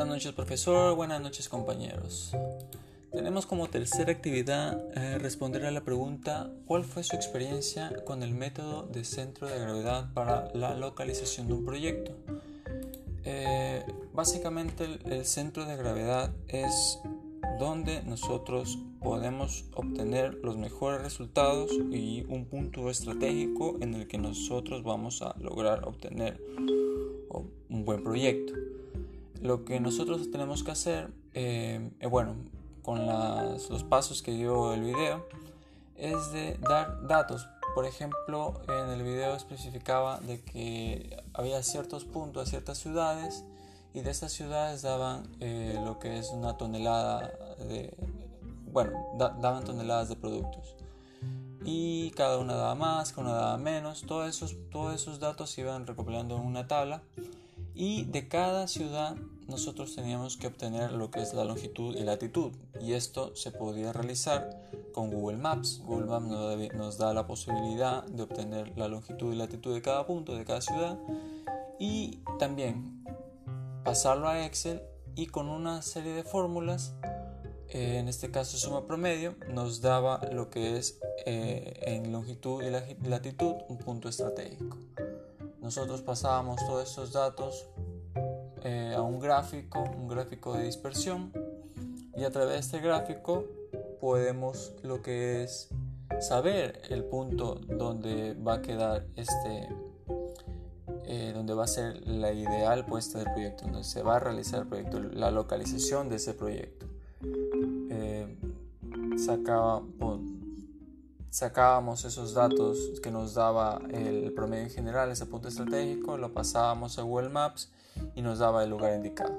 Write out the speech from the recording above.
Buenas noches profesor, buenas noches compañeros. Tenemos como tercera actividad eh, responder a la pregunta ¿cuál fue su experiencia con el método de centro de gravedad para la localización de un proyecto? Eh, básicamente el, centro de gravedad es donde nosotros podemos obtener los mejores resultados y un punto estratégico en el que nosotros vamos a lograr obtener un buen proyecto. Lo que nosotros tenemos que hacer, eh, eh, bueno, con los pasos que dio el video, es de dar datos. Por ejemplo, en el video especificaba de que había ciertos puntos, ciertas ciudades, y de estas ciudades daban eh, lo que es una tonelada de, bueno, daban toneladas de productos. Y cada una daba más, cada una daba menos. Todos esos, todos esos datos se iban recopilando en una tabla y de cada ciudad nosotros teníamos que obtener lo que es la longitud y latitud y esto se podía realizar con Google Maps. Google Maps nos da la posibilidad de obtener la longitud y latitud de cada punto, de cada ciudad y también pasarlo a Excel y con una serie de fórmulas, eh, en este caso suma promedio, nos daba lo que es eh, en longitud y latitud un punto estratégico nosotros pasábamos todos estos datos eh, a un gráfico, un gráfico de dispersión y a través de este gráfico podemos lo que es saber el punto donde va a quedar este eh, donde va a ser la ideal puesta del proyecto donde se va a realizar el proyecto la localización de ese proyecto. Eh, sacaba sacábamos esos datos que nos daba el promedio en general, ese punto estratégico, lo pasábamos a Google Maps y nos daba el lugar indicado.